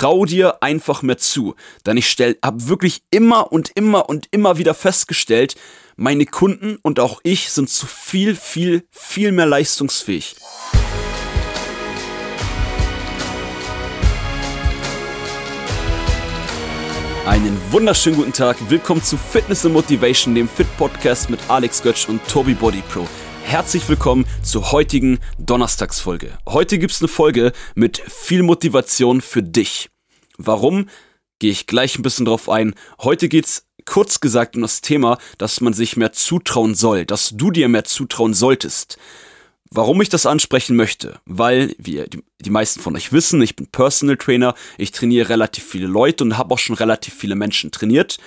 trau dir einfach mehr zu. Denn ich stell, hab wirklich immer und immer und immer wieder festgestellt, meine Kunden und auch ich sind zu viel, viel, viel mehr leistungsfähig. Einen wunderschönen guten Tag. Willkommen zu Fitness and Motivation, dem Fit Podcast mit Alex Götsch und Tobi Body Pro. Herzlich willkommen zur heutigen Donnerstagsfolge. Heute gibt es eine Folge mit viel Motivation für dich. Warum? Gehe ich gleich ein bisschen drauf ein. Heute geht es kurz gesagt um das Thema, dass man sich mehr zutrauen soll, dass du dir mehr zutrauen solltest. Warum ich das ansprechen möchte? Weil, wie die, die, meisten von euch wissen, ich bin Personal Trainer, ich trainiere relativ viele Leute und habe auch schon relativ viele Menschen trainiert.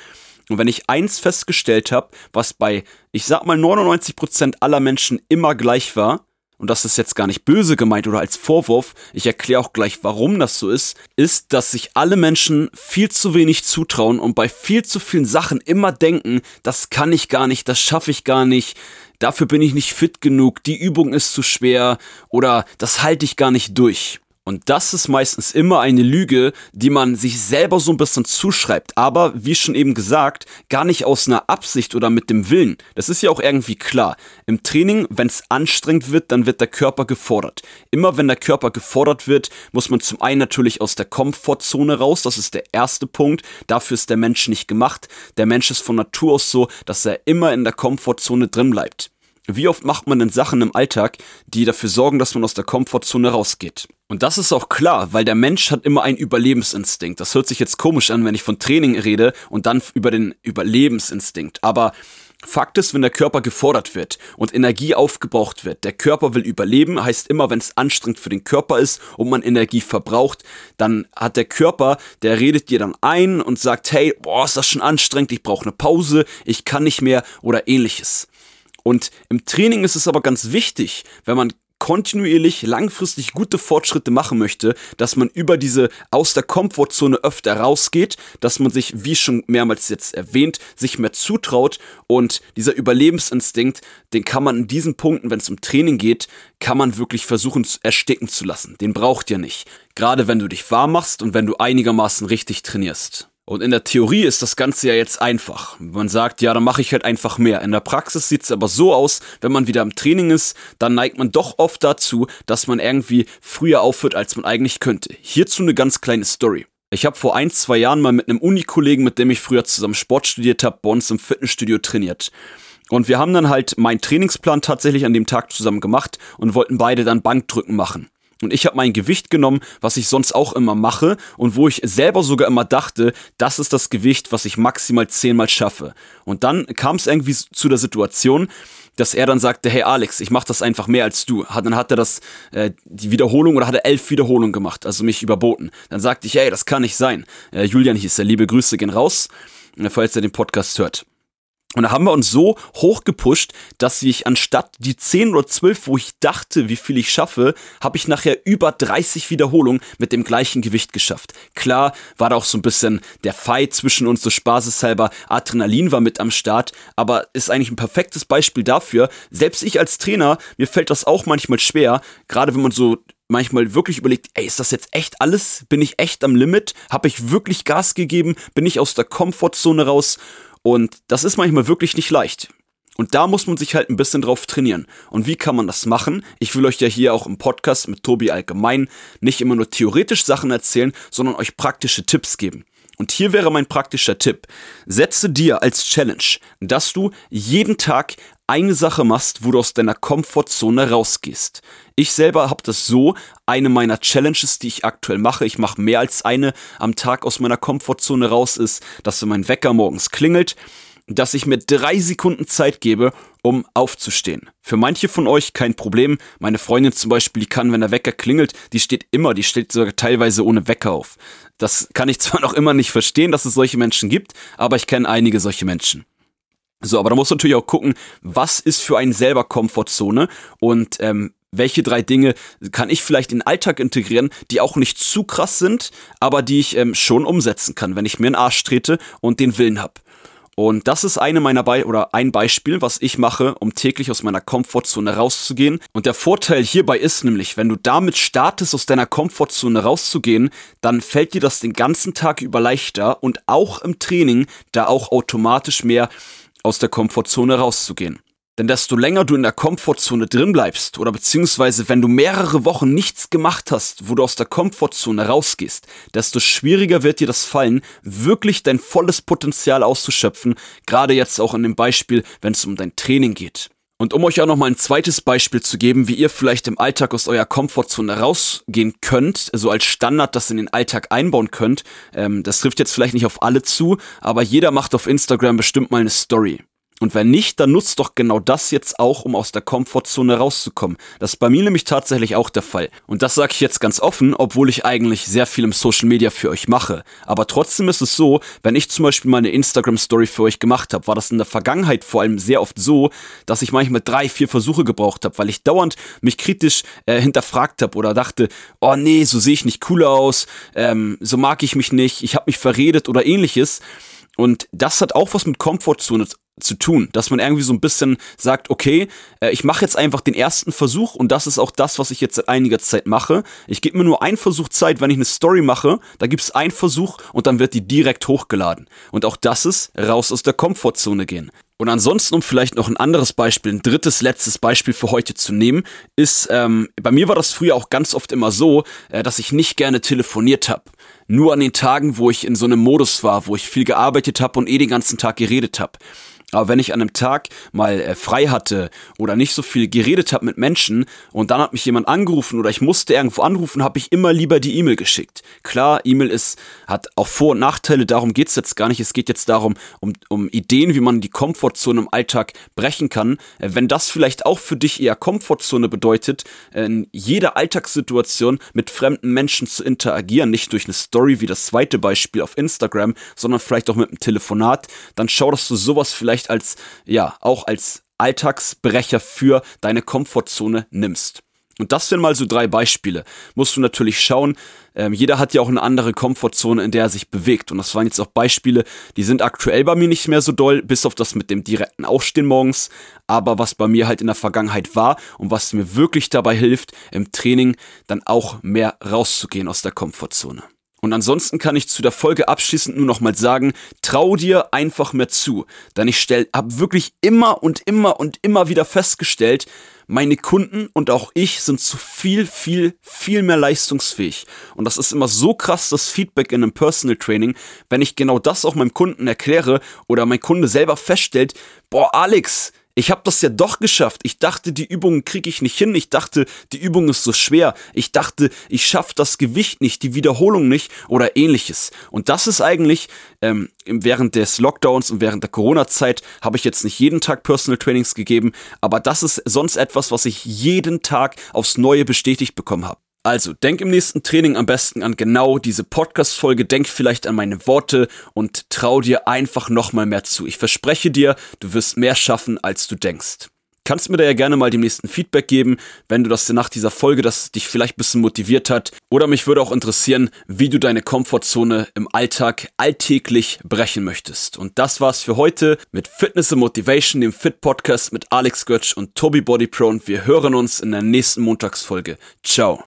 Und wenn ich eins festgestellt habe, was bei, ich sag mal, 99% aller Menschen immer gleich war, und das ist jetzt gar nicht böse gemeint oder als Vorwurf, ich erkläre auch gleich, warum das so ist, ist, dass sich alle Menschen viel zu wenig zutrauen und bei viel zu vielen Sachen immer denken, das kann ich gar nicht, das schaffe ich gar nicht, dafür bin ich nicht fit genug, die Übung ist zu schwer oder das halte ich gar nicht durch. Und das ist meistens immer eine Lüge, die man sich selber so ein bisschen zuschreibt. Aber wie schon eben gesagt, gar nicht aus einer Absicht oder mit dem Willen. Das ist ja auch irgendwie klar. Im Training, wenn es anstrengend wird, dann wird der Körper gefordert. Immer wenn der Körper gefordert wird, muss man zum einen natürlich aus der Komfortzone raus. Das ist der erste Punkt. Dafür ist der Mensch nicht gemacht. Der Mensch ist von Natur aus so, dass er immer in der Komfortzone drin bleibt. Wie oft macht man denn Sachen im Alltag, die dafür sorgen, dass man aus der Komfortzone rausgeht? Und das ist auch klar, weil der Mensch hat immer einen Überlebensinstinkt. Das hört sich jetzt komisch an, wenn ich von Training rede und dann über den Überlebensinstinkt. Aber Fakt ist, wenn der Körper gefordert wird und Energie aufgebraucht wird, der Körper will überleben, heißt immer, wenn es anstrengend für den Körper ist und man Energie verbraucht, dann hat der Körper, der redet dir dann ein und sagt, hey, boah, ist das schon anstrengend, ich brauche eine Pause, ich kann nicht mehr oder ähnliches. Und im Training ist es aber ganz wichtig, wenn man kontinuierlich langfristig gute Fortschritte machen möchte, dass man über diese aus der Komfortzone öfter rausgeht, dass man sich, wie schon mehrmals jetzt erwähnt, sich mehr zutraut und dieser Überlebensinstinkt, den kann man in diesen Punkten, wenn es um Training geht, kann man wirklich versuchen ersticken zu lassen. Den braucht ihr nicht. Gerade wenn du dich warm machst und wenn du einigermaßen richtig trainierst. Und in der Theorie ist das Ganze ja jetzt einfach. Man sagt, ja, dann mache ich halt einfach mehr. In der Praxis sieht es aber so aus, wenn man wieder im Training ist, dann neigt man doch oft dazu, dass man irgendwie früher aufhört, als man eigentlich könnte. Hierzu eine ganz kleine Story. Ich habe vor ein, zwei Jahren mal mit einem Unikollegen, mit dem ich früher zusammen Sport studiert habe, bei uns im Fitnessstudio trainiert. Und wir haben dann halt meinen Trainingsplan tatsächlich an dem Tag zusammen gemacht und wollten beide dann Bankdrücken machen. Und ich habe mein Gewicht genommen, was ich sonst auch immer mache und wo ich selber sogar immer dachte, das ist das Gewicht, was ich maximal zehnmal schaffe. Und dann kam es irgendwie zu der Situation, dass er dann sagte, hey Alex, ich mache das einfach mehr als du. Dann hat er das, äh, die Wiederholung oder hat er elf Wiederholungen gemacht, also mich überboten. Dann sagte ich, hey, das kann nicht sein. Äh, Julian hieß er, liebe Grüße gehen raus, äh, falls er den Podcast hört. Und da haben wir uns so hoch gepusht, dass ich anstatt die 10 oder 12, wo ich dachte, wie viel ich schaffe, habe ich nachher über 30 Wiederholungen mit dem gleichen Gewicht geschafft. Klar war da auch so ein bisschen der Fight zwischen uns, so spaßeshalber. Adrenalin war mit am Start, aber ist eigentlich ein perfektes Beispiel dafür. Selbst ich als Trainer, mir fällt das auch manchmal schwer, gerade wenn man so manchmal wirklich überlegt, ey, ist das jetzt echt alles? Bin ich echt am Limit? Habe ich wirklich Gas gegeben? Bin ich aus der Komfortzone raus? Und das ist manchmal wirklich nicht leicht. Und da muss man sich halt ein bisschen drauf trainieren. Und wie kann man das machen? Ich will euch ja hier auch im Podcast mit Tobi allgemein nicht immer nur theoretisch Sachen erzählen, sondern euch praktische Tipps geben. Und hier wäre mein praktischer Tipp. Setze dir als Challenge, dass du jeden Tag eine Sache machst, wo du aus deiner Komfortzone rausgehst. Ich selber habe das so, eine meiner Challenges, die ich aktuell mache, ich mache mehr als eine am Tag aus meiner Komfortzone raus, ist, dass wenn mein Wecker morgens klingelt, dass ich mir drei Sekunden Zeit gebe, um aufzustehen. Für manche von euch kein Problem. Meine Freundin zum Beispiel, die kann, wenn der Wecker klingelt, die steht immer, die steht sogar teilweise ohne Wecker auf. Das kann ich zwar noch immer nicht verstehen, dass es solche Menschen gibt, aber ich kenne einige solche Menschen. So, aber da muss natürlich auch gucken, was ist für einen selber Komfortzone und ähm, welche drei Dinge kann ich vielleicht in den Alltag integrieren, die auch nicht zu krass sind, aber die ich ähm, schon umsetzen kann, wenn ich mir in den Arsch trete und den Willen habe. Und das ist eine meiner Be oder ein Beispiel, was ich mache, um täglich aus meiner Komfortzone rauszugehen. Und der Vorteil hierbei ist nämlich, wenn du damit startest, aus deiner Komfortzone rauszugehen, dann fällt dir das den ganzen Tag über leichter und auch im Training da auch automatisch mehr aus der Komfortzone rauszugehen. Denn desto länger du in der Komfortzone drin bleibst oder beziehungsweise wenn du mehrere Wochen nichts gemacht hast, wo du aus der Komfortzone rausgehst, desto schwieriger wird dir das fallen, wirklich dein volles Potenzial auszuschöpfen, gerade jetzt auch in dem Beispiel, wenn es um dein Training geht. Und um euch auch noch mal ein zweites Beispiel zu geben, wie ihr vielleicht im Alltag aus eurer Komfortzone rausgehen könnt, so als Standard das in den Alltag einbauen könnt, ähm, das trifft jetzt vielleicht nicht auf alle zu, aber jeder macht auf Instagram bestimmt mal eine Story. Und wenn nicht, dann nutzt doch genau das jetzt auch, um aus der Komfortzone rauszukommen. Das ist bei mir nämlich tatsächlich auch der Fall. Und das sage ich jetzt ganz offen, obwohl ich eigentlich sehr viel im Social Media für euch mache. Aber trotzdem ist es so, wenn ich zum Beispiel mal eine Instagram-Story für euch gemacht habe, war das in der Vergangenheit vor allem sehr oft so, dass ich manchmal drei, vier Versuche gebraucht habe, weil ich dauernd mich kritisch äh, hinterfragt habe oder dachte, oh nee, so sehe ich nicht cool aus, ähm, so mag ich mich nicht, ich habe mich verredet oder ähnliches. Und das hat auch was mit Komfortzone zu tun, dass man irgendwie so ein bisschen sagt, okay, äh, ich mache jetzt einfach den ersten Versuch und das ist auch das, was ich jetzt seit einiger Zeit mache. Ich gebe mir nur einen Versuch Zeit, wenn ich eine Story mache, da gibt es einen Versuch und dann wird die direkt hochgeladen. Und auch das ist raus aus der Komfortzone gehen. Und ansonsten, um vielleicht noch ein anderes Beispiel, ein drittes, letztes Beispiel für heute zu nehmen, ist, ähm, bei mir war das früher auch ganz oft immer so, äh, dass ich nicht gerne telefoniert habe. Nur an den Tagen, wo ich in so einem Modus war, wo ich viel gearbeitet habe und eh den ganzen Tag geredet habe. Aber wenn ich an einem Tag mal äh, frei hatte oder nicht so viel geredet habe mit Menschen und dann hat mich jemand angerufen oder ich musste irgendwo anrufen, habe ich immer lieber die E-Mail geschickt. Klar, E-Mail ist hat auch Vor- und Nachteile, darum geht's jetzt gar nicht. Es geht jetzt darum, um, um Ideen, wie man die Komfortzone im Alltag brechen kann. Äh, wenn das vielleicht auch für dich eher Komfortzone bedeutet, in jeder Alltagssituation mit fremden Menschen zu interagieren, nicht durch eine Story wie das zweite Beispiel auf Instagram, sondern vielleicht auch mit einem Telefonat, dann schau, dass du sowas vielleicht vielleicht als, ja, auch als Alltagsbrecher für deine Komfortzone nimmst. Und das sind mal so drei Beispiele. Musst du natürlich schauen. Ähm, jeder hat ja auch eine andere Komfortzone, in der er sich bewegt. Und das waren jetzt auch Beispiele, die sind aktuell bei mir nicht mehr so doll, bis auf das mit dem direkten Aufstehen morgens. Aber was bei mir halt in der Vergangenheit war und was mir wirklich dabei hilft, im Training dann auch mehr rauszugehen aus der Komfortzone. Und ansonsten kann ich zu der Folge abschließend nur nochmal sagen, trau dir einfach mehr zu. Denn ich stell, hab wirklich immer und immer und immer wieder festgestellt, meine Kunden und auch ich sind zu viel, viel, viel mehr leistungsfähig. Und das ist immer so krass, das Feedback in einem Personal Training, wenn ich genau das auch meinem Kunden erkläre oder mein Kunde selber feststellt, boah, Alex, ich habe das ja doch geschafft. Ich dachte, die Übung kriege ich nicht hin. Ich dachte, die Übung ist so schwer. Ich dachte, ich schaffe das Gewicht nicht, die Wiederholung nicht oder ähnliches. Und das ist eigentlich ähm, während des Lockdowns und während der Corona-Zeit habe ich jetzt nicht jeden Tag Personal Trainings gegeben, aber das ist sonst etwas, was ich jeden Tag aufs Neue bestätigt bekommen habe. Also, denk im nächsten Training am besten an genau diese Podcast-Folge, denk vielleicht an meine Worte und trau dir einfach nochmal mehr zu. Ich verspreche dir, du wirst mehr schaffen, als du denkst. Kannst mir da ja gerne mal dem nächsten Feedback geben, wenn du das nach dieser Folge, das dich vielleicht ein bisschen motiviert hat. Oder mich würde auch interessieren, wie du deine Komfortzone im Alltag alltäglich brechen möchtest. Und das war's für heute mit Fitness and Motivation, dem Fit Podcast mit Alex Götsch und Toby Body Pro. Und wir hören uns in der nächsten Montagsfolge. Ciao.